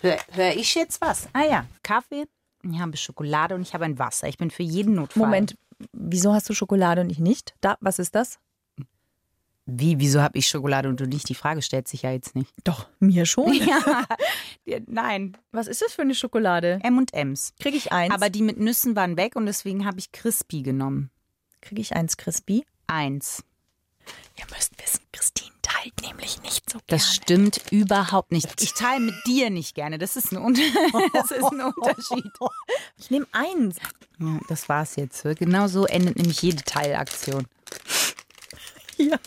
Hör, hör ich jetzt was? Ah ja, Kaffee, ich habe Schokolade und ich habe ein Wasser. Ich bin für jeden Notfall. Moment, wieso hast du Schokolade und ich nicht? Da, was ist das? Wie, wieso habe ich Schokolade und du nicht? Die Frage stellt sich ja jetzt nicht. Doch, mir schon. Ja, nein, Was ist das für eine Schokolade? M&M's. Kriege ich eins? Aber die mit Nüssen waren weg und deswegen habe ich Crispy genommen. Kriege ich eins Crispy? Eins. Ihr müsst wissen, Christine teilt nämlich nicht so Das stimmt überhaupt nicht. Ich teile mit dir nicht gerne. Das ist ein, Unter das ist ein Unterschied. Ich nehme eins. Ja, das war's jetzt. Genau so endet nämlich jede Teilaktion. Hier,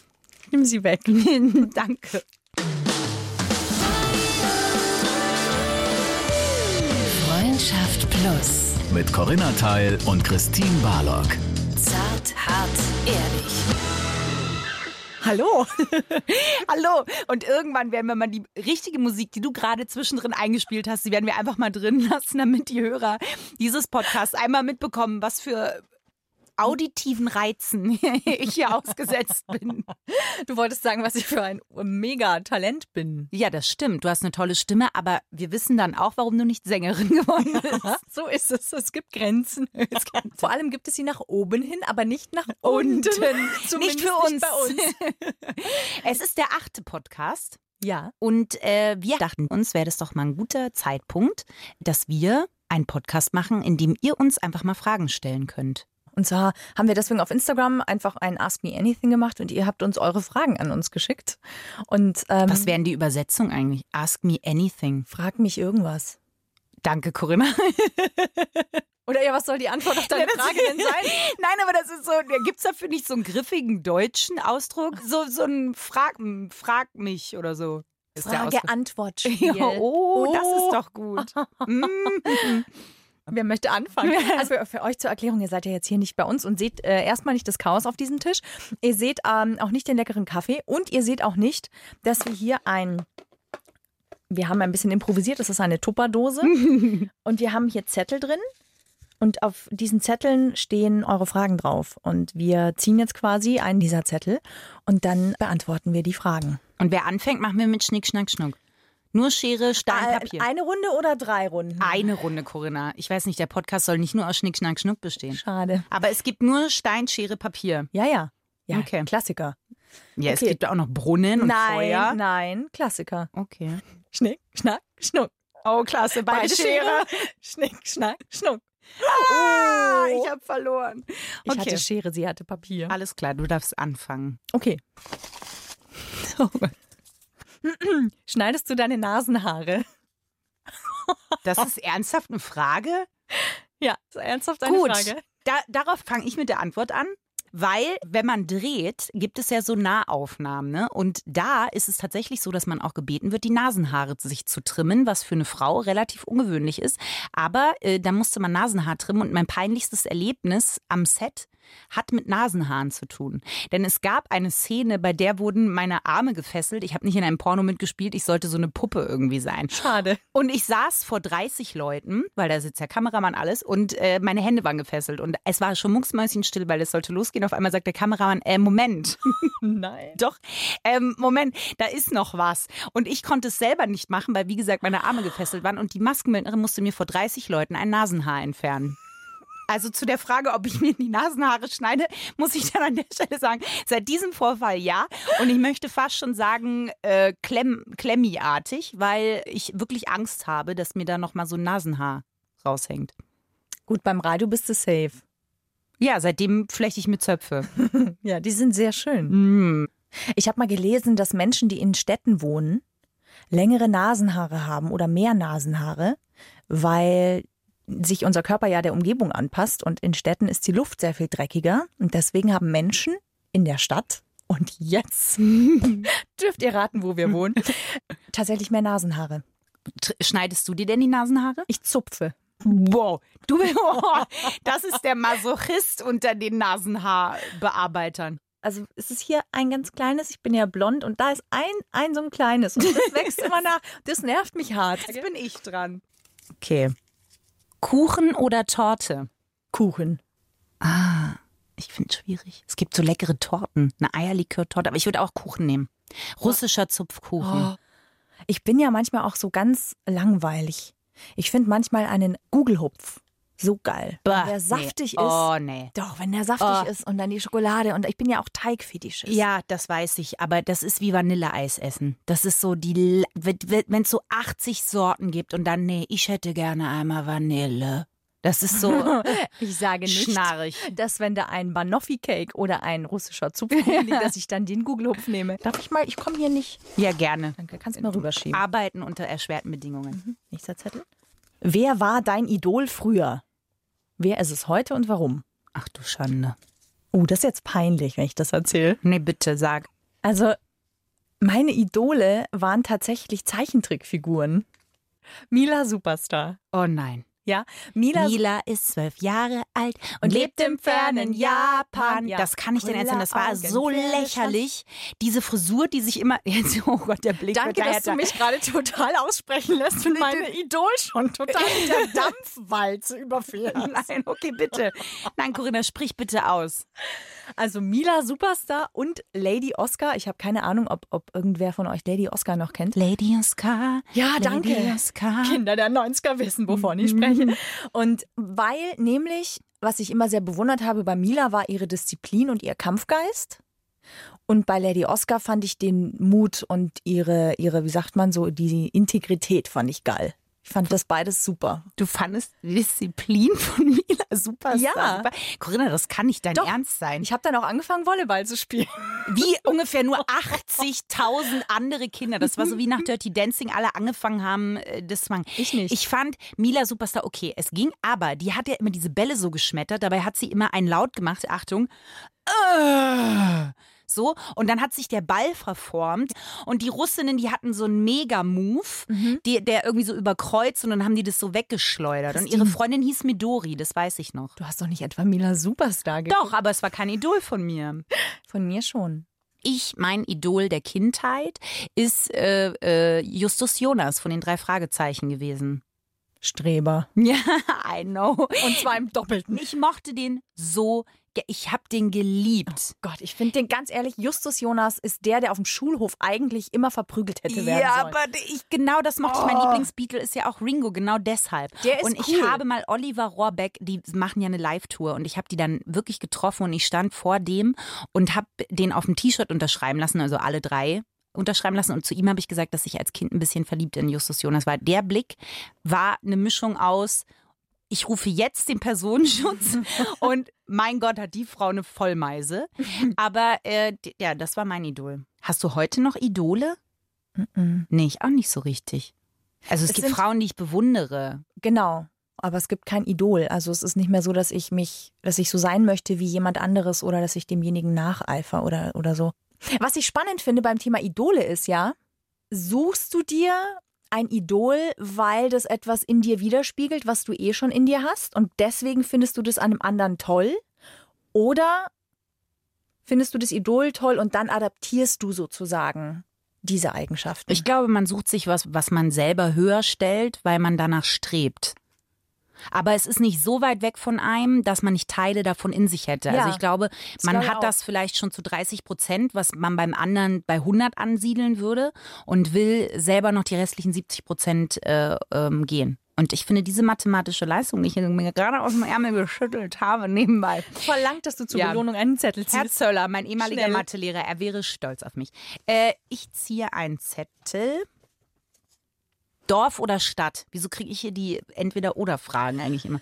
nimm sie weg. Danke. Freundschaft Plus. Mit Corinna Teil und Christine Barlock. Zart, hart, ehrlich. Hallo. Hallo. Und irgendwann werden wir mal die richtige Musik, die du gerade zwischendrin eingespielt hast, die werden wir einfach mal drin lassen, damit die Hörer dieses Podcasts einmal mitbekommen, was für auditiven Reizen ich hier ausgesetzt bin. Du wolltest sagen, was ich für ein Mega-Talent bin. Ja, das stimmt. Du hast eine tolle Stimme, aber wir wissen dann auch, warum du nicht Sängerin geworden bist. So ist es. Es gibt Grenzen. Vor allem gibt es sie nach oben hin, aber nicht nach Unten. unten. Nicht für uns. bei uns. Es ist der achte Podcast. Ja. Und äh, wir dachten uns, wäre das doch mal ein guter Zeitpunkt, dass wir einen Podcast machen, in dem ihr uns einfach mal Fragen stellen könnt. Und zwar haben wir deswegen auf Instagram einfach ein Ask Me Anything gemacht und ihr habt uns eure Fragen an uns geschickt. Und ähm, Was wären die Übersetzung eigentlich? Ask me anything. frag mich irgendwas. Danke, Corinna. Oder ja, was soll die Antwort auf deine Frage denn sein? Nein, aber das ist so, gibt es dafür nicht so einen griffigen deutschen Ausdruck? So, so ein Frag, frag mich oder so. Frage-Antwort-Spiel. Ja, oh, das ist doch gut. Mm. Wer möchte anfangen? Also für, euch zur Erklärung, ihr seid ja jetzt hier nicht bei uns und seht äh, erstmal nicht das Chaos auf diesem Tisch. Ihr seht ähm, auch nicht den leckeren Kaffee und ihr seht auch nicht, dass wir hier ein wir haben ein bisschen improvisiert, das ist eine Tupperdose und wir haben hier Zettel drin und auf diesen Zetteln stehen eure Fragen drauf und wir ziehen jetzt quasi einen dieser Zettel und dann beantworten wir die Fragen. Und wer anfängt, machen wir mit Schnick, Schnack, Schnuck. Nur Schere, Stein, Papier. Eine Runde oder drei Runden? Eine Runde, Corinna. Ich weiß nicht, der Podcast soll nicht nur aus Schnick, Schnack, Schnuck bestehen. Schade. Aber es gibt nur Stein, Schere, Papier. Ja, ja. Ja, Okay. Klassiker. Ja, es Okay. gibt auch noch Brunnen und nein, Feuer. nein, Klassiker. Okay. Schnick, schnack, schnuck. Oh, klasse. Bei Beide Schere. Schere. Schnick, schnack, schnuck. Ah, Oh. ich habe verloren. Ich Okay. hatte Schere, sie hatte Papier. Alles klar, du darfst anfangen. Okay. Schneidest du deine Nasenhaare? Das ist ernsthaft eine Frage? Ja, ist ernsthaft eine Gut, Frage. Da, darauf fange ich mit der Antwort an. Weil, wenn man dreht, gibt es ja so Nahaufnahmen. Ne? Und da ist es tatsächlich so, dass man auch gebeten wird, die Nasenhaare sich zu trimmen, was für eine Frau relativ ungewöhnlich ist. Aber äh, da musste man Nasenhaar trimmen. Und mein peinlichstes Erlebnis am Set hat mit Nasenhaaren zu tun. Denn es gab eine Szene, bei der wurden meine Arme gefesselt. Ich habe nicht in einem Porno mitgespielt, ich sollte so eine Puppe irgendwie sein. Schade. Und ich saß vor 30 Leuten, weil da sitzt der Kameramann alles, und äh, meine Hände waren gefesselt. Und es war schon mucksmäuschenstill, weil es sollte losgehen. Auf einmal sagt der Kameramann, äh, Moment. Nein. Doch, ähm, Moment, da ist noch was. Und ich konnte es selber nicht machen, weil, wie gesagt, meine Arme gefesselt waren. Und die Maskenbildnerin musste mir vor 30 Leuten ein Nasenhaar entfernen. Also zu der Frage, ob ich mir die Nasenhaare schneide, muss ich dann an der Stelle sagen, seit diesem Vorfall ja. Und ich möchte fast schon sagen, äh, klemm, klemmiartig, weil ich wirklich Angst habe, dass mir da nochmal so ein Nasenhaar raushängt. Gut, beim Radio bist du safe. Ja, seitdem flechte ich mit Zöpfe. Ja, die sind sehr schön. Mm. Ich habe mal gelesen, dass Menschen, die in Städten wohnen, längere Nasenhaare haben oder mehr Nasenhaare, weil sich unser Körper ja der Umgebung anpasst und in Städten ist die Luft sehr viel dreckiger und deswegen haben Menschen in der Stadt und jetzt dürft ihr raten, wo wir wohnen, tatsächlich mehr Nasenhaare. Schneidest du dir denn die Nasenhaare? Ich zupfe. Wow, du, oh, das ist der Masochist unter den Nasenhaarbearbeitern. Also es ist hier ein ganz kleines, ich bin ja blond und da ist ein, ein so ein kleines und das wächst immer nach. Das nervt mich hart. Jetzt bin ich dran. Okay. Kuchen oder Torte? Kuchen. Ah, ich finde es schwierig. Es gibt so leckere Torten, eine Eierlikör-Torte, aber ich würde auch Kuchen nehmen. Russischer Zupfkuchen. Oh. Ich bin ja manchmal auch so ganz langweilig. Ich finde manchmal einen Google-Hupf so geil. Bah, wenn der saftig nee. ist. Oh, nee. Doch, wenn der saftig Oh. ist und dann die Schokolade. Und ich bin ja auch Teigfetischist. Ja, das weiß ich, aber das ist wie Vanilleeis essen. Das ist so die, wenn es so 80 Sorten gibt und dann, nee, ich hätte gerne einmal Vanille. Das ist so Ich sage nicht, schnarrig. dass wenn da ein Banoffee-Cake oder ein russischer Zupfkuchen liegt, dass ich dann den Google-Hupf nehme. Darf ich mal? Ich komme hier nicht. Ja, gerne. Danke, kannst du mal rüberschieben. Arbeiten unter erschwerten Bedingungen. Nächster Zettel. Wer war dein Idol früher? Wer ist es heute und warum? Ach du Schande. Oh, das ist jetzt peinlich, wenn ich das erzähle. Nee, bitte, sag. Also, meine Idole waren tatsächlich Zeichentrickfiguren. Mila Superstar. Oh nein. Ja, Mila, Mila ist zwölf Jahre alt und, lebt im fernen Japan. Ja. Das kann ich dir erzählen. Das war so lächerlich. Diese Frisur, die sich immer. Oh Gott, der Blick. Danke, dass du mich gerade total aussprechen lässt und meine Idol schon total mit der Dampfwalze überfährst. Nein, okay, bitte. Nein, Corinna, sprich bitte aus. Also Mila Superstar und Lady Oscar. Ich habe keine Ahnung, ob, ob irgendwer von euch Lady Oscar noch kennt. Lady Oscar. Ja, Lady danke. Oscar. Kinder der 90er wissen, wovon ich spreche. Und weil nämlich, was ich immer sehr bewundert habe bei Mila, war ihre Disziplin und ihr Kampfgeist. Und bei Lady Oscar fand ich den Mut und ihre, ihre, wie sagt man so, die Integrität fand ich geil. Ich fand das beides super. Du fandest die Disziplin von Mila super. Ja. super. Corinna, das kann nicht dein Doch. Ernst sein. Ich habe dann auch angefangen, Volleyball zu spielen. Wie ungefähr nur 80.000 andere Kinder. Das war so wie nach Dirty Dancing alle angefangen haben, äh, das zu machen. Ich nicht. Ich fand Mila Superstar okay. Es ging, aber die hat ja immer diese Bälle so geschmettert. Dabei hat sie immer einen Laut gemacht. Achtung. Äh, So, und dann hat sich der Ball verformt und die Russinnen, die hatten so einen Mega-Move, die- der irgendwie so überkreuzt und dann haben die das so weggeschleudert. Und ihre Christine. Freundin hieß Midori, das weiß ich noch. Du hast doch nicht etwa Mila Superstar geguckt? Doch, aber es war kein Idol von mir. Von mir schon. Ich, mein Idol der Kindheit, ist äh, äh, Justus Jonas von den drei Fragezeichen gewesen. Streber. Ja, I know. Und zwar im Doppelten. Ich mochte den so, ich habe den geliebt. Gott, ich finde den ganz ehrlich, Justus Jonas ist der, der auf dem Schulhof eigentlich immer verprügelt hätte werden Ja, sollen. aber ich, genau das mochte ich. Mein Oh. Lieblingsbeatle ist ja auch Ringo, genau deshalb. Der ist und ich cool. habe mal Oliver Rohrbeck, die machen ja eine Live-Tour und ich habe die dann wirklich getroffen und ich stand vor dem und habe den auf dem T-Shirt unterschreiben lassen, also alle drei unterschreiben lassen und zu ihm habe ich gesagt, dass ich als Kind ein bisschen verliebt in Justus Jonas war. Der Blick war eine Mischung aus ich rufe jetzt den Personenschutz und mein Gott, hat die Frau eine Vollmeise. Aber äh, ja, das war mein Idol. Hast du heute noch Idole? Nee, ich auch nicht so richtig. Also es, Es gibt Frauen, die ich bewundere. Genau. Aber es gibt kein Idol. Also es ist nicht mehr so, dass ich mich, dass ich so sein möchte wie jemand anderes oder dass ich demjenigen nacheifer oder, oder so. Was ich spannend finde beim Thema Idole ist ja, suchst du dir ein Idol, weil das etwas in dir widerspiegelt, was du eh schon in dir hast und deswegen findest du das an einem anderen toll? Oder findest du das Idol toll und dann adaptierst du sozusagen diese Eigenschaften? Ich glaube, man sucht sich was, was man selber höher stellt, weil man danach strebt. Aber es ist nicht so weit weg von einem, dass man nicht Teile davon in sich hätte. Ja, also ich glaube, man glaube ich hat auch. das vielleicht schon zu 30 Prozent, was man beim anderen bei 100 ansiedeln würde und will selber noch die restlichen 70 Prozent äh, ähm, gehen. Und ich finde diese mathematische Leistung, die ich mir gerade aus dem Ärmel geschüttelt habe, nebenbei, verlangt, dass du zur Ja. Belohnung einen Zettel Herr ziehst. Zöller, mein ehemaliger. Mathelehrer, er wäre stolz auf mich. Äh, ich ziehe einen Zettel. Dorf oder Stadt? Wieso kriege ich hier die Entweder-Oder-Fragen eigentlich immer?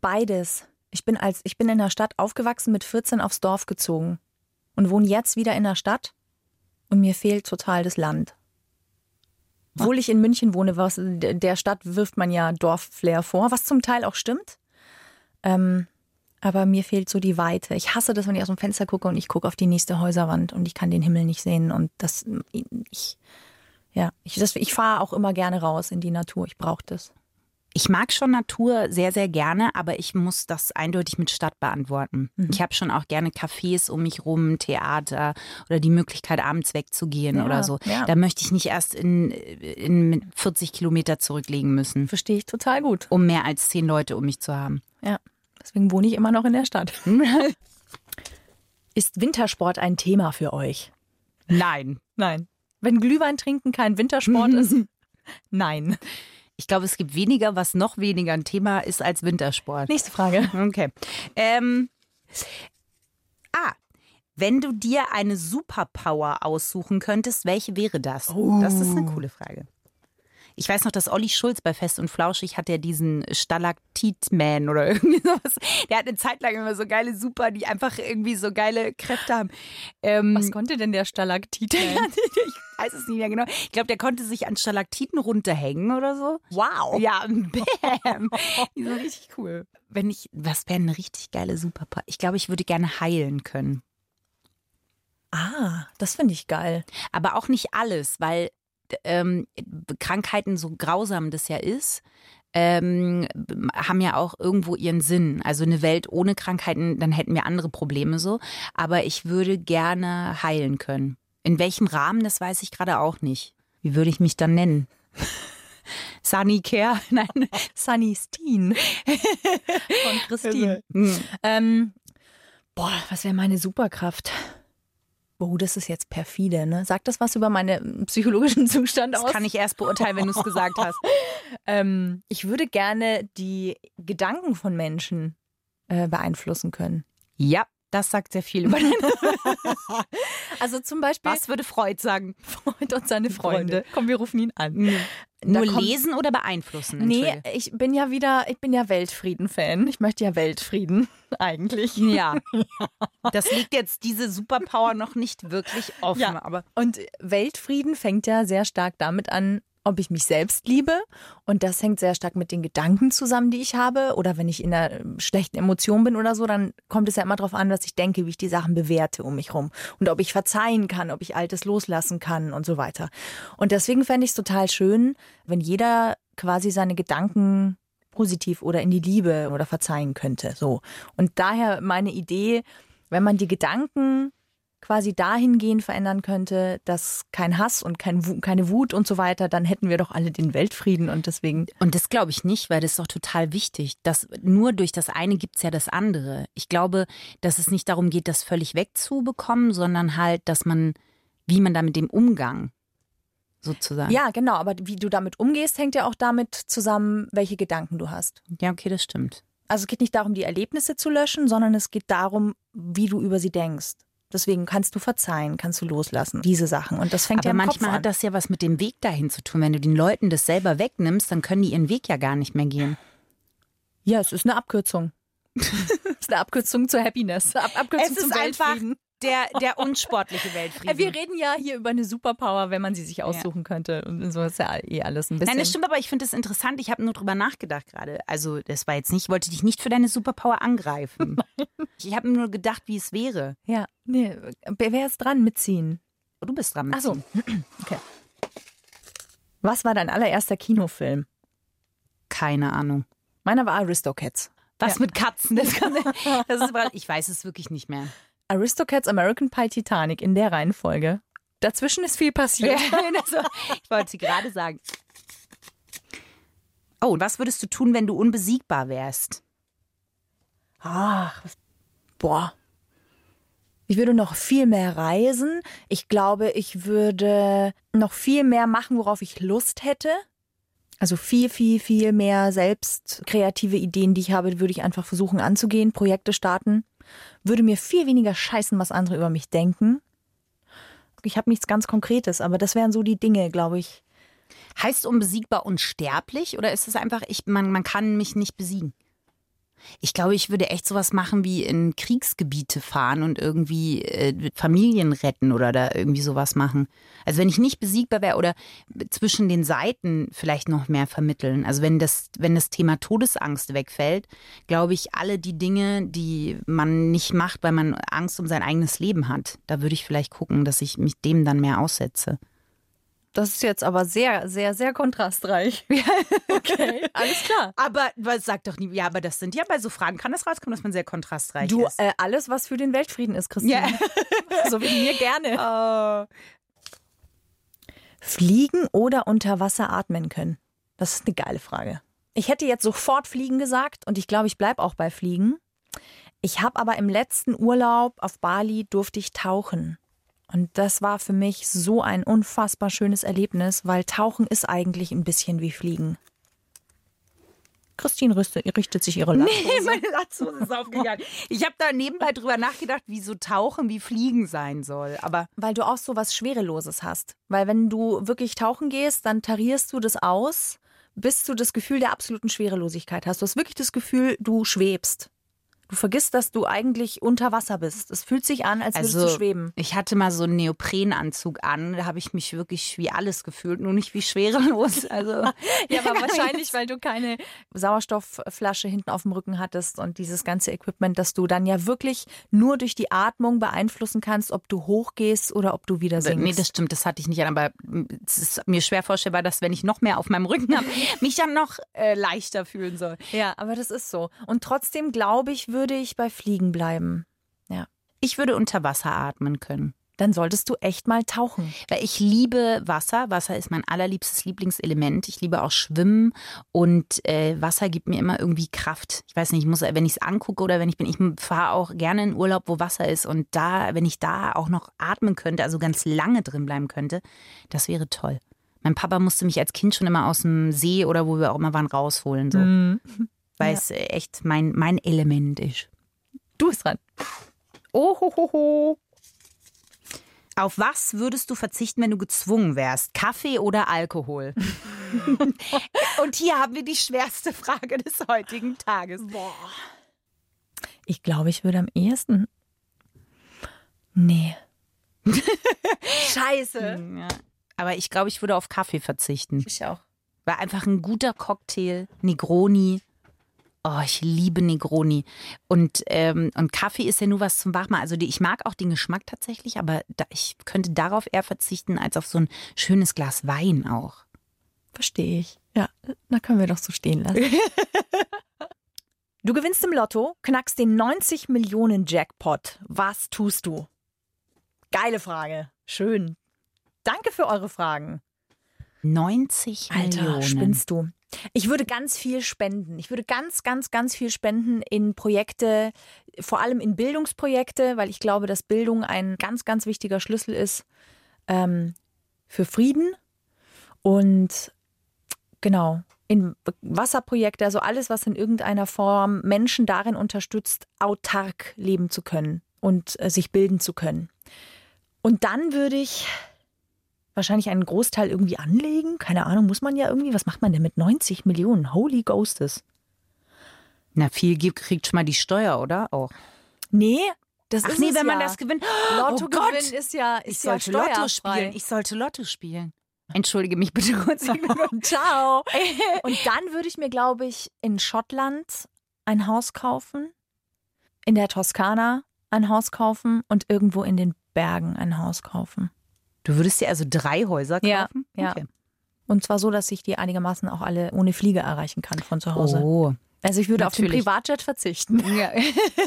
Beides. Ich bin als ich bin in der Stadt aufgewachsen, mit 14 aufs Dorf gezogen und wohne jetzt wieder in der Stadt und mir fehlt total das Land. Obwohl ich in München wohne, was der Stadt wirft man ja Dorfflair vor, was zum Teil auch stimmt. Ähm, aber mir fehlt so die Weite. Ich hasse das, wenn ich aus dem Fenster gucke und ich gucke auf die nächste Häuserwand und ich kann den Himmel nicht sehen und das ich ja, ich, das- ich fahre auch immer gerne raus in die Natur. Ich brauche das. Ich mag schon Natur sehr, sehr gerne, aber ich muss das eindeutig mit Stadt beantworten. Ich habe schon auch gerne Cafés um mich rum, Theater oder die Möglichkeit, abends wegzugehen Ja, oder so. ja. Da möchte ich nicht erst in, in 40 Kilometer zurücklegen müssen, Verstehe ich total gut. um mehr als zehn Leute um mich zu haben. Ja, deswegen wohne ich immer noch in der Stadt. Ist Wintersport ein Thema für euch? Nein. Nein. Wenn Glühwein trinken kein Wintersport ist? Nein. Ich glaube, es gibt weniger, was noch weniger ein Thema ist als Wintersport. Nächste Frage. Okay. Ähm, ah, wenn du dir eine Superpower aussuchen könntest, welche wäre das? Das ist eine coole Frage. Ich weiß noch, dass Olli Schulz bei Fest und Flauschig hat ja diesen Stalaktitman oder irgendwie sowas. Der hat eine Zeit lang immer so geile Super, die einfach irgendwie so geile Kräfte haben. Ähm, Was konnte denn der Stalaktit? ich weiß es nicht mehr genau. Ich glaube, der konnte sich an Stalaktiten runterhängen oder so. Wow. Ja, bam. Die sind richtig cool. Wenn ich, was wäre eine richtig geile Superpower? Ich glaube, ich würde gerne heilen können. Ah, das finde ich geil. Aber auch nicht alles, weil ähm, Krankheiten, so grausam das ja ist, ähm, haben ja auch irgendwo ihren Sinn. Also eine Welt ohne Krankheiten, dann hätten wir andere Probleme so. Aber ich würde gerne heilen können. In welchem Rahmen, das weiß ich gerade auch nicht. Wie würde ich mich dann nennen? Sunny Care? Nein. Sunny Steen von Christine. Hm. Ähm, boah, was wäre meine Superkraft? Oh, das ist jetzt perfide, ne? Sagt das was über meinen psychologischen Zustand Das aus? kann ich erst beurteilen, wenn du es gesagt hast. ähm, ich würde gerne die Gedanken von Menschen äh, beeinflussen können. Ja, das sagt sehr viel über deine. Also zum Beispiel Was würde Freud sagen? Freund und seine Freunde. Komm, wir rufen ihn an. Nur kommt- lesen oder beeinflussen? Nee, ich bin ja wieder, ich bin ja Weltfrieden-Fan. Ich möchte ja Weltfrieden eigentlich. Ja. Das liegt jetzt diese Superpower noch nicht wirklich offen, Ja. aber Und Weltfrieden fängt ja sehr stark damit an, ob ich mich selbst liebe. Und das hängt sehr stark mit den Gedanken zusammen, die ich habe. Oder wenn ich in einer ähm, schlechten Emotion bin oder so, dann kommt es ja immer darauf an, was ich denke, wie ich die Sachen bewerte um mich rum. Und ob ich verzeihen kann, ob ich Altes loslassen kann und so weiter. Und deswegen fände ich es total schön, wenn jeder quasi seine Gedanken positiv oder in die Liebe oder verzeihen könnte. So. Und daher meine Idee, wenn man die Gedanken quasi dahingehend verändern könnte, dass kein Hass und kein keine Wut und so weiter, dann hätten wir doch alle den Weltfrieden und deswegen. Und das glaube ich nicht, weil das ist doch total wichtig. Dass nur durch das eine gibt's ja das andere. Ich glaube, dass es nicht darum geht, das völlig wegzubekommen, sondern halt, dass man, wie man da mit dem Umgang sozusagen. Ja, genau, aber wie du damit umgehst, hängt ja auch damit zusammen, welche Gedanken du hast. Ja, okay, das stimmt. Also es geht nicht darum, die Erlebnisse zu löschen, sondern es geht darum, wie du über sie denkst. Deswegen kannst du verzeihen, kannst du loslassen, diese Sachen. Und das fängt Aber ja manchmal an. hat das ja was mit dem Weg dahin zu tun. Wenn du den Leuten das selber wegnimmst, dann können die ihren Weg ja gar nicht mehr gehen. ja, es ist eine Abkürzung. es ist eine Abkürzung zur Happiness. Ab Abkürzung Es ist zum einfach Weltfrieden. Der, der unsportliche Äh, Weltfrieden. Wir reden ja hier über eine Superpower, wenn man sie sich aussuchen könnte. Und so ist ja eh alles ein bisschen. Nein, das stimmt, aber ich finde es interessant. Ich habe nur drüber nachgedacht gerade. Also, das war jetzt nicht, ich wollte dich nicht für deine Superpower angreifen. ich habe nur gedacht, wie es wäre. Ja, nee, wer ist dran mitziehen? Du bist dran. Mit Ach so. Okay. Was war dein allererster Kinofilm? Keine Ahnung. Meiner war Aristocats. Was mit Katzen? Das, kann, das ist, ich weiß es wirklich nicht mehr. Aristocats, American Pie, Titanic in der Reihenfolge. Dazwischen ist viel passiert. also, ich wollte sie gerade sagen. Oh, und was würdest du tun, wenn du unbesiegbar wärst? Ach, was- boah. Ich würde noch viel mehr reisen. Ich glaube, ich würde noch viel mehr machen, worauf ich Lust hätte. Also viel, viel, viel mehr selbst kreative Ideen, die ich habe, würde ich einfach versuchen anzugehen, Projekte starten. Würde mir viel weniger scheißen, was andere über mich denken. Ich habe nichts ganz Konkretes, aber das wären so die Dinge, glaube ich. Heißt unbesiegbar unsterblich oder ist es einfach, ich, man, man kann mich nicht besiegen? Ich glaube, ich würde echt sowas machen wie in Kriegsgebiete fahren und irgendwie äh, Familien retten oder da irgendwie sowas machen. Also wenn ich nicht besiegbar wäre oder zwischen den Seiten vielleicht noch mehr vermitteln. Also wenn das, wenn das Thema Todesangst wegfällt, glaube ich, alle die Dinge, die man nicht macht, weil man Angst um sein eigenes Leben hat, da würde ich vielleicht gucken, dass ich mich dem dann mehr aussetze. Das ist jetzt aber sehr, sehr, sehr kontrastreich. Okay, alles klar. Aber was sagt doch nie, ja, aber das sind ja bei so Fragen kann das rauskommen, dass man sehr kontrastreich Du, ist. äh, alles, was für den Weltfrieden ist, Christine. Ja. so wie mir gerne. Oh. Fliegen oder unter Wasser atmen können? Das ist eine geile Frage. Ich hätte jetzt sofort Fliegen gesagt und ich glaube, ich bleibe auch bei Fliegen. Ich habe aber im letzten Urlaub auf Bali durfte ich tauchen. Und das war für mich so ein unfassbar schönes Erlebnis, weil Tauchen ist eigentlich ein bisschen wie Fliegen. Christine richtet, richtet sich ihre Latzhose. Nee, meine Latzhose ist aufgegangen. Ich habe da nebenbei drüber nachgedacht, wie so Tauchen wie Fliegen sein soll. Aber Weil du auch so was Schwereloses hast. Weil wenn du wirklich tauchen gehst, dann tarierst du das aus, bis du das Gefühl der absoluten Schwerelosigkeit hast. Du hast wirklich das Gefühl, du schwebst. Du vergisst, dass du eigentlich unter Wasser bist. Es fühlt sich an, als würdest also, du schweben. ich hatte mal so einen Neoprenanzug an. Da habe ich mich wirklich wie alles gefühlt, nur nicht wie schwerelos. Also Ja, aber wahrscheinlich, weil du keine Sauerstoffflasche hinten auf dem Rücken hattest und dieses ganze Equipment, dass du dann ja wirklich nur durch die Atmung beeinflussen kannst, ob du hochgehst oder ob du wieder sinkst. Nee, das stimmt, das hatte ich nicht an, aber es ist mir schwer vorstellbar, dass wenn ich noch mehr auf meinem Rücken habe, mich dann noch äh, leichter fühlen soll. ja, aber das ist so. Und trotzdem glaube ich, würde ich bei Fliegen bleiben. Ja. Ich würde unter Wasser atmen können. Dann solltest du echt mal tauchen. Weil ich liebe Wasser. Wasser ist mein allerliebstes Lieblingselement. Ich liebe auch Schwimmen und äh, Wasser gibt mir immer irgendwie Kraft. Ich weiß nicht, ich muss, wenn ich es angucke oder wenn ich bin, ich fahre auch gerne in Urlaub, wo Wasser ist und da, wenn ich da auch noch atmen könnte, also ganz lange drin bleiben könnte, das wäre toll. Mein Papa musste mich als Kind schon immer aus dem See oder wo wir auch immer waren rausholen, so, weil Ja. es äh, echt mein mein Element ist. Du bist dran. Oh, ho, ho, ho. Auf was würdest du verzichten, wenn du gezwungen wärst? Kaffee oder Alkohol? Und hier haben wir die schwerste Frage des heutigen Tages. Ich glaube, ich würde am ehesten. Nee. Scheiße. Ja. Aber ich glaube, ich würde auf Kaffee verzichten. Ich auch. War einfach ein guter Cocktail, Negroni. Oh, ich liebe Negroni. Und, ähm, und Kaffee ist ja nur was zum Wachmachen. Also die, ich mag auch den Geschmack tatsächlich, aber da, ich könnte darauf eher verzichten als auf so ein schönes Glas Wein auch. Verstehe ich. Ja, da können wir doch so stehen lassen. du gewinnst im Lotto, knackst den 90 Millionen Jackpot. Was tust du? Geile Frage. Schön. Danke für eure Fragen. 90 Alter, Millionen. spinnst du. Ich würde ganz viel spenden. Ich würde ganz, ganz, ganz viel spenden in Projekte, vor allem in Bildungsprojekte, weil ich glaube, dass Bildung ein ganz, ganz wichtiger Schlüssel ist ähm, für Frieden. Und genau, in Wasserprojekte, also alles, was in irgendeiner Form Menschen darin unterstützt, autark leben zu können und äh, sich bilden zu können. Und dann würde ich wahrscheinlich einen Großteil irgendwie anlegen. Keine Ahnung, muss man ja irgendwie. Was macht man denn mit 90 Millionen? Holy Ghostes. Na, viel gibt- kriegt schon mal die Steuer, oder? Auch. Nee, das Ach ist nee, wenn man ja. das gewinnt. Lotto oh Gott. gewinnen ist ja ist Ich sollte ja Lotto spielen. Ich sollte Lotto spielen. Entschuldige mich bitte kurz. Ciao. Und dann würde ich mir, glaube ich, in Schottland ein Haus kaufen, in der Toskana ein Haus kaufen und irgendwo in den Bergen ein Haus kaufen. Du würdest dir also drei Häuser kaufen? ja. Okay. Und zwar so, dass ich die einigermaßen auch alle ohne Fliege erreichen kann von zu Hause. Oh. Also ich würde auf den Natürlich. Privatjet verzichten. Ja.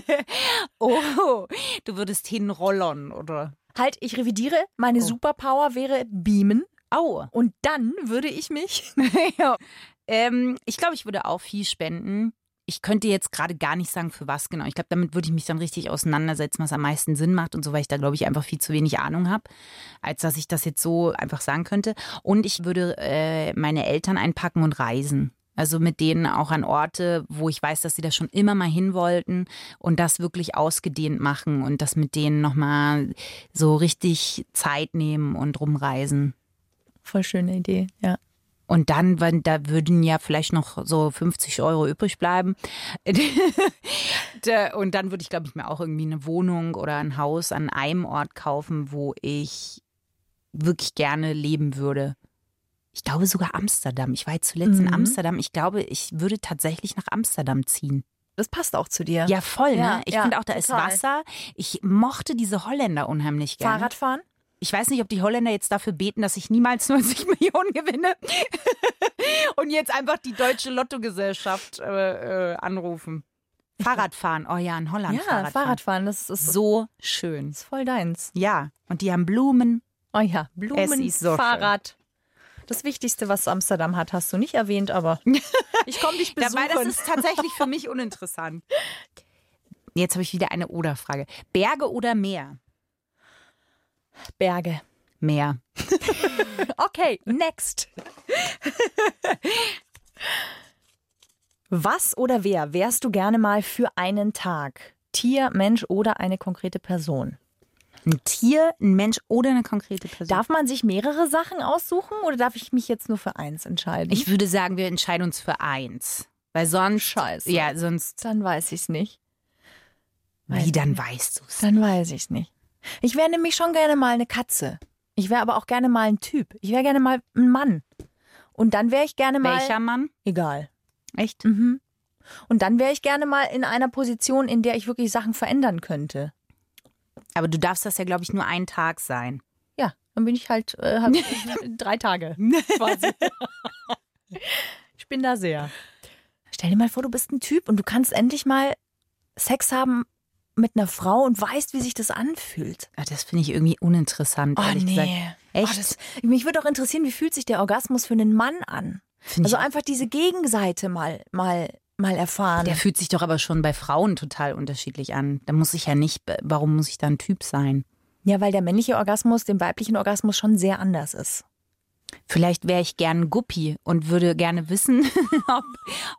oh, du würdest hinrollern, oder? Halt, ich revidiere. Meine Superpower wäre beamen. Au. Und dann würde ich mich. ja. ähm, ich glaube, ich würde auch viel spenden. Ich könnte jetzt gerade gar nicht sagen, für was genau. Ich glaube, damit würde ich mich dann richtig auseinandersetzen, was am meisten Sinn macht und so, weil ich da, glaube ich, einfach viel zu wenig Ahnung habe, als dass ich das jetzt so einfach sagen könnte. Und ich würde äh, meine Eltern einpacken und reisen. Also mit denen auch an Orte, wo ich weiß, dass sie da schon immer mal hin wollten und das wirklich ausgedehnt machen und das mit denen nochmal so richtig Zeit nehmen und rumreisen. Voll schöne Idee, ja. Und dann, wenn, da würden ja vielleicht noch so 50 Euro übrig bleiben. Und dann würde ich, glaube ich, mir auch irgendwie eine Wohnung oder ein Haus an einem Ort kaufen, wo ich wirklich gerne leben würde. Ich glaube sogar Amsterdam. Ich war jetzt zuletzt in Mhm. Amsterdam. Ich glaube, ich würde tatsächlich nach Amsterdam ziehen. Das passt auch zu dir. Ja, voll, Ja, ne? Ich ja, finde auch, da total. ist Wasser. Ich mochte diese Holländer unheimlich gerne. Fahrradfahren? Ich weiß nicht, ob die Holländer jetzt dafür beten, dass ich niemals 90 Millionen gewinne und jetzt einfach die deutsche Lottogesellschaft äh, äh, anrufen. Fahrradfahren, oh ja, in Holland Ja, Fahrradfahren. Fahrradfahren, das ist, So schön. ist voll deins. Ja, und die haben Blumen. Oh ja, Blumen, Es ist so schön. Fahrrad. Das Wichtigste, was Amsterdam hat, hast du nicht erwähnt, aber ich komme dich besuchen. Dabei, das ist tatsächlich für mich uninteressant. Jetzt habe ich wieder eine Oder-Frage. Berge oder Meer? Berge. Meer. Okay, next. Was oder wer wärst du gerne mal für einen Tag? Tier, Mensch oder eine konkrete Person? Ein Tier, ein Mensch oder eine konkrete Person? Darf man sich mehrere Sachen aussuchen oder darf ich mich jetzt nur für eins entscheiden? ich würde sagen, wir entscheiden uns für eins. Weil sonst. Scheiße. Ja, sonst. dann weiß ich es nicht. Wie dann weißt du es? Dann weiß ich es nicht. Ich wäre nämlich schon gerne mal eine Katze. Ich wäre aber auch gerne mal ein Typ. Ich wäre gerne mal ein Mann. Und dann wäre ich gerne mal. Welcher Mann? Egal. Echt? Mhm. Und dann wäre ich gerne mal in einer Position, in der ich wirklich Sachen verändern könnte. Aber du darfst das ja, glaube ich, nur einen Tag sein. Ja, dann bin ich halt äh, hab drei Tage quasi. ich bin da sehr. Stell dir mal vor, du bist ein Typ und du kannst endlich mal Sex haben mit einer Frau und weißt, wie sich das anfühlt. Ah, Das finde ich irgendwie uninteressant, ehrlich gesagt. Echt? Oh, das, mich würde auch interessieren, wie fühlt sich der Orgasmus für einen Mann an? Find Also einfach diese Gegenseite mal, mal, mal erfahren. der fühlt sich doch aber schon bei Frauen total unterschiedlich an. Da muss ich ja nicht, warum muss ich da ein Typ sein? ja, weil der männliche Orgasmus dem weiblichen Orgasmus schon sehr anders ist. Vielleicht wäre ich gern Guppi und würde gerne wissen, ob,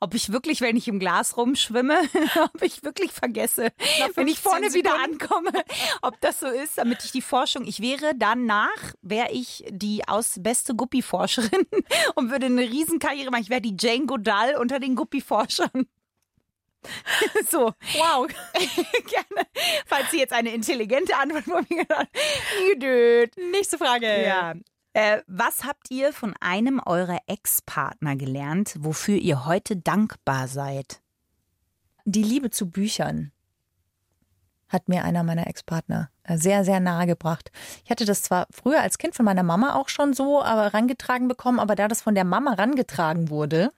ob ich wirklich, wenn ich im Glas rumschwimme, ob ich wirklich vergesse, wenn ich 15 vorne wieder Sekunden. ankomme, ob das so ist, damit ich die Forschung, ich wäre danach, wäre ich die aus beste Guppi-Forscherin und würde eine Riesenkarriere machen. Ich wäre die Jane Goodall unter den Guppi-Forschern. So, Wow. gerne. Falls Sie jetzt eine intelligente Antwort von mir gedacht Judith. Nächste Frage. Ja. Äh, was habt ihr von einem eurer Ex-Partner gelernt, wofür ihr heute dankbar seid? Die Liebe zu Büchern hat mir einer meiner Ex-Partner äh, sehr, sehr nahe gebracht. Ich hatte das zwar früher als Kind von meiner Mama auch schon so aber rangetragen bekommen, aber da das von der Mama rangetragen wurde,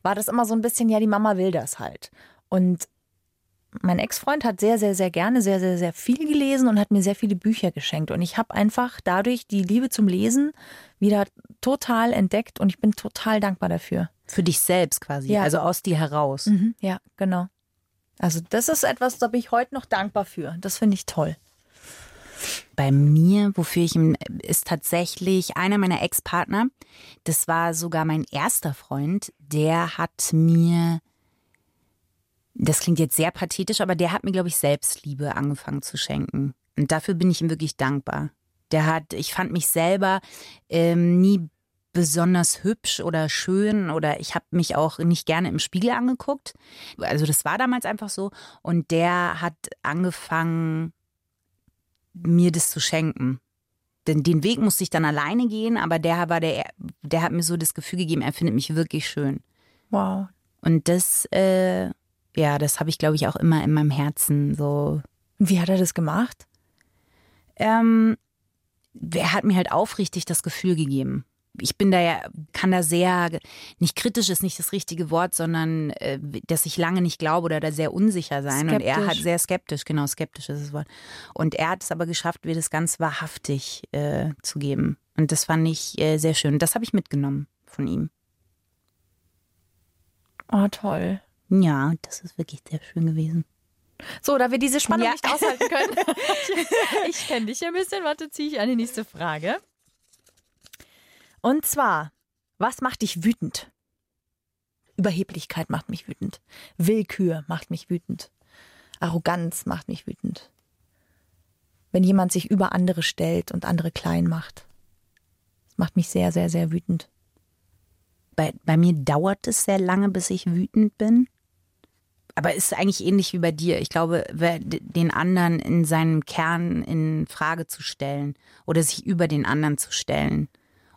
war das immer so ein bisschen, ja, die Mama will das halt. Und mein Ex-Freund hat sehr, sehr, sehr gerne, sehr, sehr, sehr viel gelesen und hat mir sehr viele Bücher geschenkt. Und ich habe einfach dadurch die Liebe zum Lesen wieder total entdeckt und ich bin total dankbar dafür. Für dich selbst quasi, Ja. also aus dir heraus. Mhm, ja, genau. Also das ist etwas, da bin ich heute noch dankbar für. Das finde ich toll. Bei mir, wofür ich ist tatsächlich einer meiner Ex-Partner, das war sogar mein erster Freund, der hat mir, das klingt jetzt sehr pathetisch, aber der hat mir, glaube ich, Selbstliebe angefangen zu schenken. Und dafür bin ich ihm wirklich dankbar. Der hat, ich fand mich selber ähm, nie besonders hübsch oder schön oder ich habe mich auch nicht gerne im Spiegel angeguckt. Also das war damals einfach so. Und der hat angefangen, mir das zu schenken. Denn den Weg musste ich dann alleine gehen, aber der war der, der hat mir so das Gefühl gegeben, er findet mich wirklich schön. Wow. Und das, äh, ja, das habe ich, glaube ich, auch immer in meinem Herzen so. Wie hat er das gemacht? Ähm, er hat mir halt aufrichtig das Gefühl gegeben. Ich bin da ja, kann da sehr, nicht kritisch ist nicht das richtige Wort, sondern äh, dass ich lange nicht glaube oder da sehr unsicher sein. Und er hat Skeptisch. sehr skeptisch, genau, skeptisch ist das Wort. Und er hat es aber geschafft, mir das ganz wahrhaftig äh, zu geben. Und das fand ich äh, sehr schön. Das habe ich mitgenommen von ihm. Oh, toll. Ja, das ist wirklich sehr schön gewesen. So, da wir diese Spannung Ja. nicht aushalten können. ich ich kenne dich ein bisschen. Warte, ziehe ich eine nächste Frage. Und zwar, was macht dich wütend? Überheblichkeit macht mich wütend. Willkür macht mich wütend. Arroganz macht mich wütend. Wenn jemand sich über andere stellt und andere klein macht. Das macht mich sehr, sehr, sehr wütend. Bei, bei mir dauert es sehr lange, bis ich wütend bin. Aber ist eigentlich ähnlich wie bei dir. Ich glaube, den anderen in seinem Kern in Frage zu stellen oder sich über den anderen zu stellen.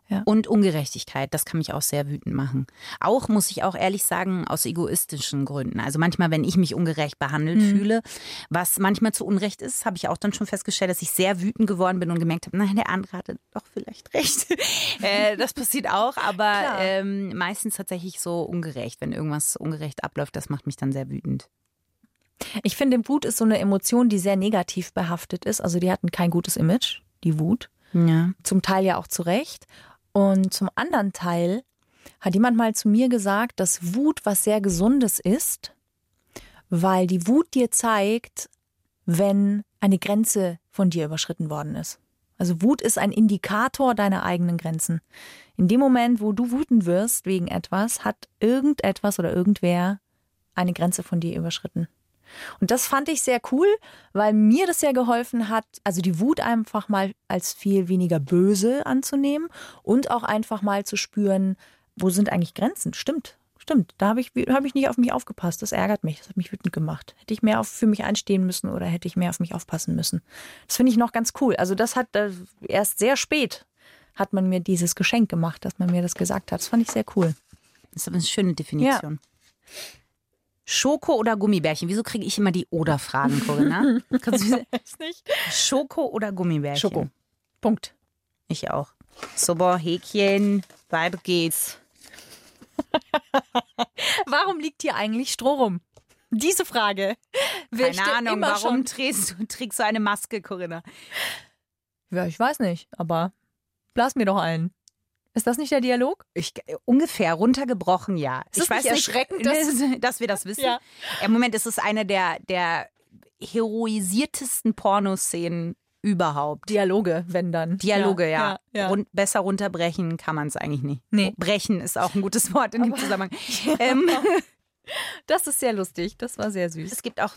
Ja. Und Ungerechtigkeit, das kann mich auch sehr wütend machen. Auch muss ich auch ehrlich sagen, aus egoistischen Gründen. Also manchmal, wenn ich mich ungerecht behandelt fühle, was manchmal zu Unrecht ist, habe ich auch dann schon festgestellt, dass ich sehr wütend geworden bin und gemerkt habe, nein, der andere hatte doch vielleicht recht. äh, das passiert auch, aber ähm, meistens tatsächlich so ungerecht. Wenn irgendwas ungerecht abläuft, das macht mich dann sehr wütend. Ich finde, Wut ist so eine Emotion, die sehr negativ behaftet ist. Also die hatten kein gutes Image, die Wut. Ja. Zum Teil ja auch zu Recht. Und zum anderen Teil hat jemand mal zu mir gesagt, dass Wut was sehr Gesundes ist, weil die Wut dir zeigt, wenn eine Grenze von dir überschritten worden ist. Also Wut ist ein Indikator deiner eigenen Grenzen. In dem Moment, wo du wütend wirst wegen etwas, hat irgendetwas oder irgendwer eine Grenze von dir überschritten. Und das fand ich sehr cool, weil mir das sehr geholfen hat, also die Wut einfach mal als viel weniger böse anzunehmen und auch einfach mal zu spüren, wo sind eigentlich Grenzen? Stimmt, stimmt. Da habe ich, hab ich nicht auf mich aufgepasst. Das ärgert mich. Das hat mich wütend gemacht. Hätte ich mehr auf, für mich einstehen müssen oder hätte ich mehr auf mich aufpassen müssen. Das finde ich noch ganz cool. Also das hat äh, erst sehr spät hat man mir dieses Geschenk gemacht, dass man mir das gesagt hat. Das fand ich sehr cool. Das ist aber eine schöne Definition. Schoko oder Gummibärchen? Wieso kriege ich immer die Oder-Fragen, Corinna? Kannst du- Weiß nicht. Schoko oder Gummibärchen? Schoko. Punkt. Ich auch. Super, Häkchen, weiter geht's. Warum liegt hier eigentlich Stroh rum? Diese Frage. Wer Keine Ahnung, immer warum schon- trägst du, trägst du eine Maske, Corinna? Ja, ich weiß nicht, aber blas mir doch ein. Ist das nicht der Dialog? Ich, ungefähr runtergebrochen, ja. Ist ich weiß nicht erschreckend, dass- dass, wir das wissen. Ja. Im Moment ist es eine der, der heroisiertesten Pornoszenen überhaupt. Dialoge, wenn dann. Dialoge, ja. ja, ja. Rund, besser runterbrechen kann man es eigentlich nicht. Nee. Brechen ist auch ein gutes Wort in dem Zusammenhang. Ähm, Das ist sehr lustig. Das war sehr süß. es gibt auch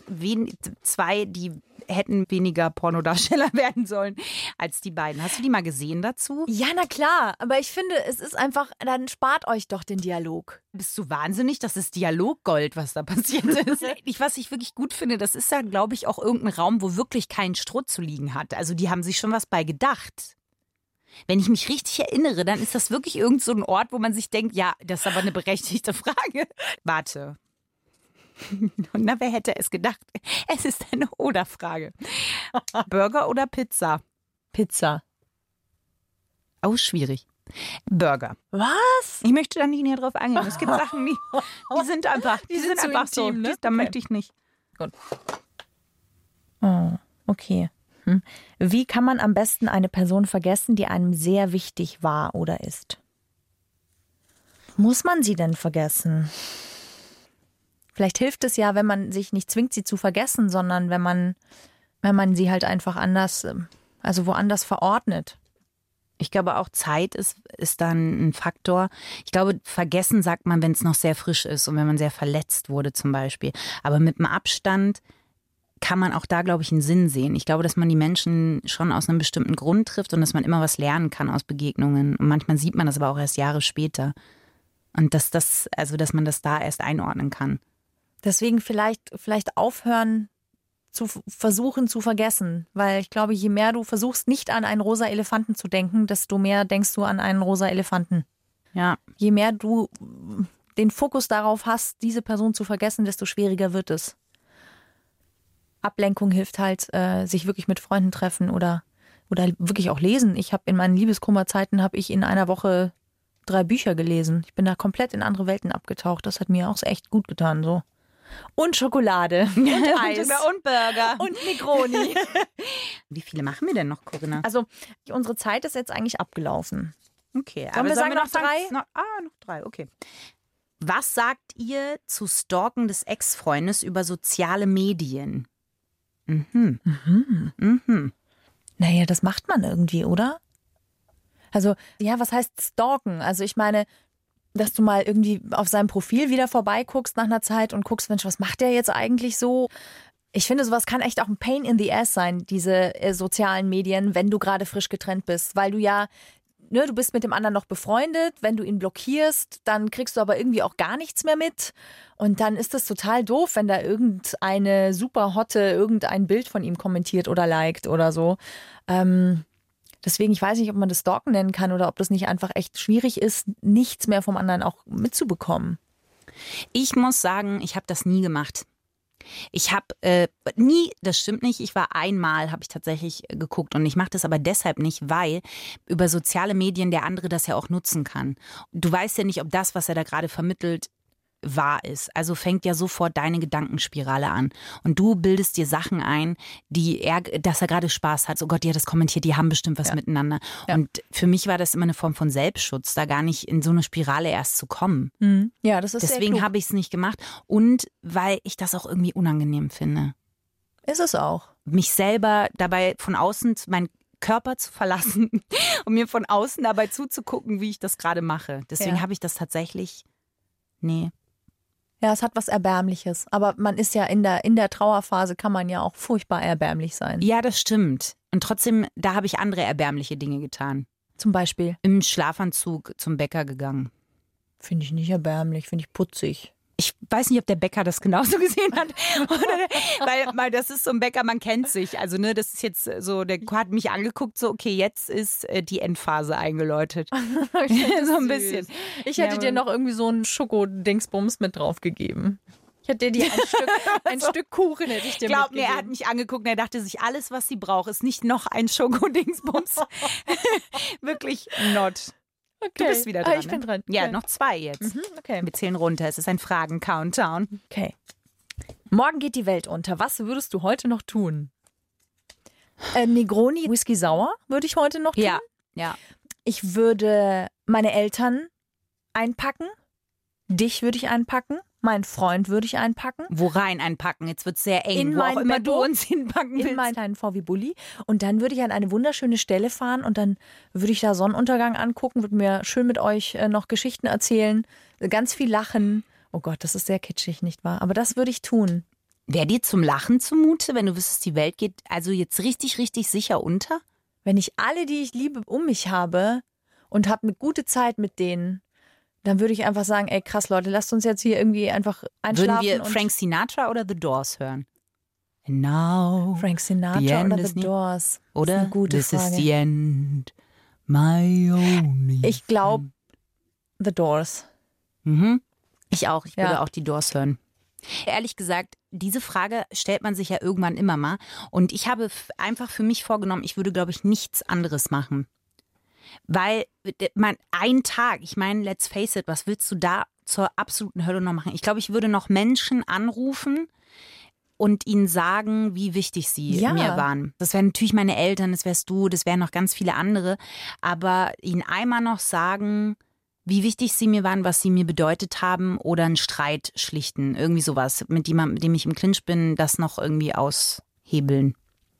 zwei, die hätten weniger Pornodarsteller werden sollen als die beiden. Hast du die mal gesehen dazu? Ja, na klar. Aber ich finde, es ist einfach, dann spart euch doch den Dialog. Bist du wahnsinnig? Das ist Dialoggold, was da passiert ist. ich, was ich wirklich gut finde, das ist ja, glaube ich, auch irgendein Raum, wo wirklich kein Stroh zu liegen hat. Also die haben sich schon was bei gedacht. Wenn ich mich richtig erinnere, dann ist das wirklich irgend so ein Ort, wo man sich denkt, ja, das ist aber eine berechtigte Frage. Warte. Na, wer hätte es gedacht? Es ist eine Oder-Frage. Burger oder Pizza? Pizza. Oh, schwierig. Burger. Was? Ich möchte da nicht näher drauf eingehen. Es gibt Sachen, die, die sind einfach, die, Die sind, sind einfach so. intim, ne? Die, da Okay. möchte ich nicht. Oh, okay. Hm. Wie kann man am besten eine Person vergessen, die einem sehr wichtig war oder ist? Muss man sie denn vergessen? Vielleicht hilft es ja, wenn man sich nicht zwingt, sie zu vergessen, sondern wenn man, wenn man sie halt einfach anders, ähm, also woanders verordnet. Ich glaube auch Zeit ist, ist dann ein Faktor. Ich glaube, vergessen sagt man, wenn es noch sehr frisch ist und wenn man sehr verletzt wurde zum Beispiel. Aber mit dem Abstand kann man auch da, glaube ich, einen Sinn sehen. Ich glaube, dass man die Menschen schon aus einem bestimmten Grund trifft und dass man immer was lernen kann aus Begegnungen. Und manchmal sieht man das aber auch erst Jahre später. Und dass das, also dass man das da erst einordnen kann. Deswegen vielleicht, vielleicht aufhören zu versuchen zu vergessen. Weil ich glaube, je mehr du versuchst, nicht an einen rosa Elefanten zu denken, desto mehr denkst du an einen rosa Elefanten. Ja, Je mehr du den Fokus darauf hast, diese Person zu vergessen, desto schwieriger wird es. Ablenkung hilft halt, äh, sich wirklich mit Freunden treffen oder, oder wirklich auch lesen. Ich habe in meinen Liebeskummerzeiten habe ich in einer Woche drei Bücher gelesen. Ich bin da komplett in andere Welten abgetaucht. Das hat mir auch echt gut getan. So. Und Schokolade. Und Eis. und Burger. Und Negroni. Wie viele machen wir denn noch, Corinna? Also, unsere Zeit ist jetzt eigentlich abgelaufen. Okay, Sollen wir sagen, noch sagen- drei? Noch, ah, noch drei, okay. Was sagt ihr zu Stalken des Ex-Freundes über soziale Medien? Mhm. Mhm. Naja, das macht man irgendwie, oder? Also, ja, was heißt stalken? Also, ich meine, dass du mal irgendwie auf seinem Profil wieder vorbeiguckst nach einer Zeit und guckst, Mensch, was macht der jetzt eigentlich so? Ich finde, sowas kann echt auch ein Pain in the ass sein, diese äh, sozialen Medien, wenn du gerade frisch getrennt bist, weil du ja, ne, du bist mit dem anderen noch befreundet, wenn du ihn blockierst, dann kriegst du aber irgendwie auch gar nichts mehr mit und dann ist das total doof, wenn da irgendeine super Hotte irgendein Bild von ihm kommentiert oder liked oder so. Ähm, Deswegen, ich weiß nicht, ob man das Stalken nennen kann oder ob das nicht einfach echt schwierig ist, nichts mehr vom anderen auch mitzubekommen. Ich muss sagen, ich habe das nie gemacht. Ich habe äh, nie, das stimmt nicht, ich war einmal, habe ich tatsächlich äh, geguckt und ich mache das aber deshalb nicht, weil über soziale Medien der andere das ja auch nutzen kann. Du weißt ja nicht, ob das, was er da gerade vermittelt, wahr ist. Also fängt ja sofort deine Gedankenspirale an. Und du bildest dir Sachen ein, die er, dass er gerade Spaß hat. So Gott, die hat das kommentiert, die haben bestimmt was miteinander. Ja. Und für mich war das immer eine Form von Selbstschutz, da gar nicht in so eine Spirale erst zu kommen. Ja, das ist Deswegen habe ich es nicht gemacht. Und weil ich das auch irgendwie unangenehm finde. Ist es auch. Mich selber dabei von außen, mein Körper zu verlassen und mir von außen dabei zuzugucken, wie ich das gerade mache. Deswegen Ja. habe ich das tatsächlich. Nee. Ja, es hat was Erbärmliches. Aber man ist ja in der, in der Trauerphase, kann man ja auch furchtbar erbärmlich sein. Ja, das stimmt. Und trotzdem, da habe ich andere erbärmliche Dinge getan. Zum Beispiel. Im Schlafanzug zum Bäcker gegangen. Finde ich nicht erbärmlich, finde ich putzig. Ich weiß nicht, ob der Bäcker das genauso gesehen hat. Weil, weil das ist so ein Bäcker, man kennt sich. Also, ne, das ist jetzt so, der hat mich angeguckt, so, okay, jetzt ist äh, die Endphase eingeläutet. so ein bisschen. Ich hätte Ja, dir noch irgendwie so einen Schokodingsbums mit drauf gegeben. Ich hätte dir ein, Stück, ein Stück Kuchen hätte ich dir Glaub mir, er hat mich angeguckt und er dachte sich, alles, was sie braucht, ist nicht noch ein Schokodingsbums. Wirklich not. Okay. Du bist wieder dran. Ah, ich bin ne? dran. Ja, Okay. noch zwei jetzt. Mhm, okay. Wir zählen runter. Es ist ein Fragen-Countdown. okay. Morgen geht die Welt unter. Was würdest du heute noch tun? Äh, Negroni Whisky Sauer würde ich heute noch tun. Ja, ja. Ich würde meine Eltern einpacken. Dich würde ich einpacken. Meinen Freund würde ich einpacken. Wo rein einpacken? Jetzt wird sehr eng. In Wo auch mein immer du uns hinpacken In willst. meinen kleinen VW Bulli. Und dann würde ich an eine wunderschöne Stelle fahren und dann würde ich da Sonnenuntergang angucken, würde mir schön mit euch äh, noch Geschichten erzählen, ganz viel lachen. Oh Gott, das ist sehr kitschig, nicht wahr? Aber das würde ich tun. Wäre dir zum Lachen zumute, wenn du wüsstest, die Welt geht also jetzt richtig, richtig sicher unter? Wenn ich alle, die ich liebe, um mich habe und habe eine gute Zeit mit denen, dann würde ich einfach sagen, ey krass Leute, lasst uns jetzt hier irgendwie einfach einschlafen. Würden wir und Frank Sinatra oder The Doors hören? And now, Frank Sinatra oder The Doors? Das ist oder? eine gute This Frage. is the end, my only. Ich glaube The Doors. Mhm. Ich auch. Ich Ja. würde auch die Doors hören. Ehrlich gesagt, diese Frage stellt man sich ja irgendwann immer mal. Und ich habe einfach für mich vorgenommen, ich würde, glaube ich, nichts anderes machen. Weil man, ein Tag, ich meine, let's face it, was willst du da zur absoluten Hölle noch machen? Ich glaube, ich würde noch Menschen anrufen und ihnen sagen, wie wichtig sie Ja. mir waren. Das wären natürlich meine Eltern, das wärst du, das wären noch ganz viele andere. Aber ihnen einmal noch sagen, wie wichtig sie mir waren, was sie mir bedeutet haben oder einen Streit schlichten. Irgendwie sowas, mit dem, mit dem ich im Clinch bin, das noch irgendwie aushebeln.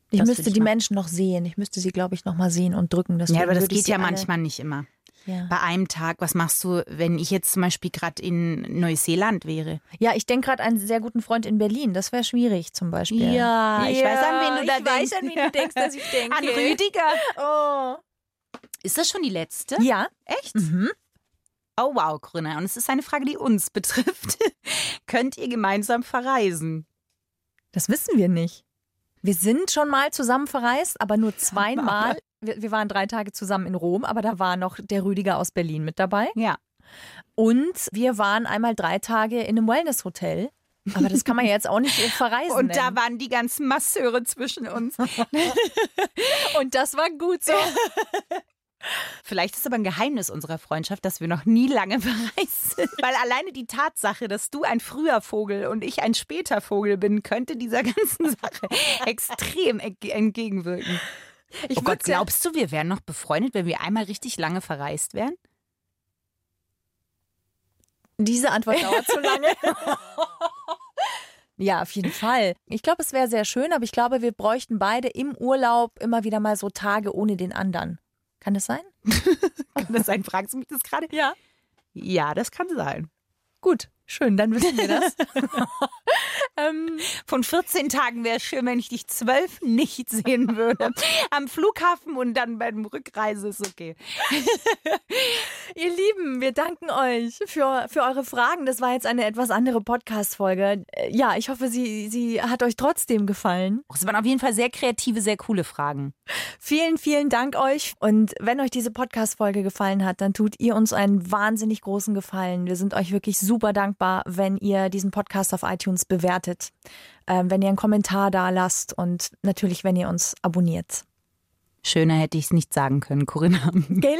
Ich Das müsste ich die machen. Menschen noch sehen. Ich müsste sie, glaube ich, noch mal sehen und drücken. Deswegen ja, aber das geht ja manchmal nicht immer. Ja. Bei einem Tag, was machst du, wenn ich jetzt zum Beispiel gerade in Neuseeland wäre? ja, ich denke gerade an einen sehr guten Freund in Berlin. Das wäre schwierig zum Beispiel. Ja, ich weiß, an wen du da ich weiß, denkst. an wen du denkst, dass ich denke. An Rüdiger. Oh. Ist das schon die letzte? Ja. Echt? Mhm. Oh wow, Grüner. Und es ist eine Frage, die uns betrifft. Könnt ihr gemeinsam verreisen? Das wissen wir nicht. Wir sind schon mal zusammen verreist, aber nur zweimal. Wir, wir waren drei Tage zusammen in Rom, aber da war noch der Rüdiger aus Berlin mit dabei. Ja. Und wir waren einmal drei Tage in einem Wellness-Hotel. Aber das kann man ja jetzt auch nicht verreisen. Und da waren die ganzen Masseure zwischen uns. Und das war gut so. Vielleicht ist aber ein Geheimnis unserer Freundschaft, dass wir noch nie lange verreist sind. Weil alleine die Tatsache, dass du ein früher Vogel und ich ein später Vogel bin, könnte dieser ganzen Sache extrem ent- entgegenwirken. Ich oh Gott, glaubst du, wir wären noch befreundet, wenn wir einmal richtig lange verreist wären? Diese Antwort dauert zu lange. Ja, auf jeden Fall. Ich glaube, es wäre sehr schön, aber ich glaube, wir bräuchten beide im Urlaub immer wieder mal so Tage ohne den anderen. Kann das sein? Kann das sein? Fragst du mich das gerade? Ja. Ja, das kann sein. Gut, schön, dann wissen wir das. ähm, Von 14 Tagen wäre es schön, wenn ich dich zwölf nicht sehen würde. Am Flughafen und dann bei der Rückreise ist okay. ihr Lieben, wir danken euch für, für eure Fragen. Das war jetzt eine etwas andere Podcast-Folge. Äh, Ja, ich hoffe, sie, sie hat euch trotzdem gefallen. Es waren auf jeden Fall sehr kreative, sehr coole Fragen. Vielen, vielen Dank euch. Und wenn euch diese Podcast-Folge gefallen hat, dann tut ihr uns einen wahnsinnig großen Gefallen. Wir sind euch wirklich super dankbar, wenn ihr diesen Podcast auf iTunes bewertet, ähm, wenn ihr einen Kommentar da lasst und natürlich, wenn ihr uns abonniert. Schöner hätte ich es nicht sagen können, Corinna. Gell?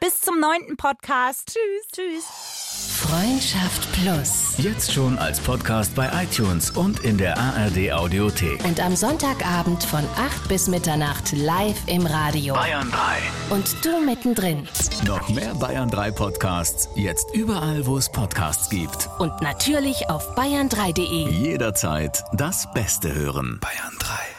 Bis zum neunten Podcast. Tschüss. Tschüss. Freundschaft Plus. Jetzt schon als Podcast bei iTunes und in der ARD Audiothek. Und am Sonntagabend von 8 bis Mitternacht live im Radio. Bayern 3. Und du mittendrin. Noch mehr Bayern 3 Podcasts. Jetzt überall, wo es Podcasts gibt. Und natürlich auf bayern3.de. Jederzeit das Beste hören. Bayern 3.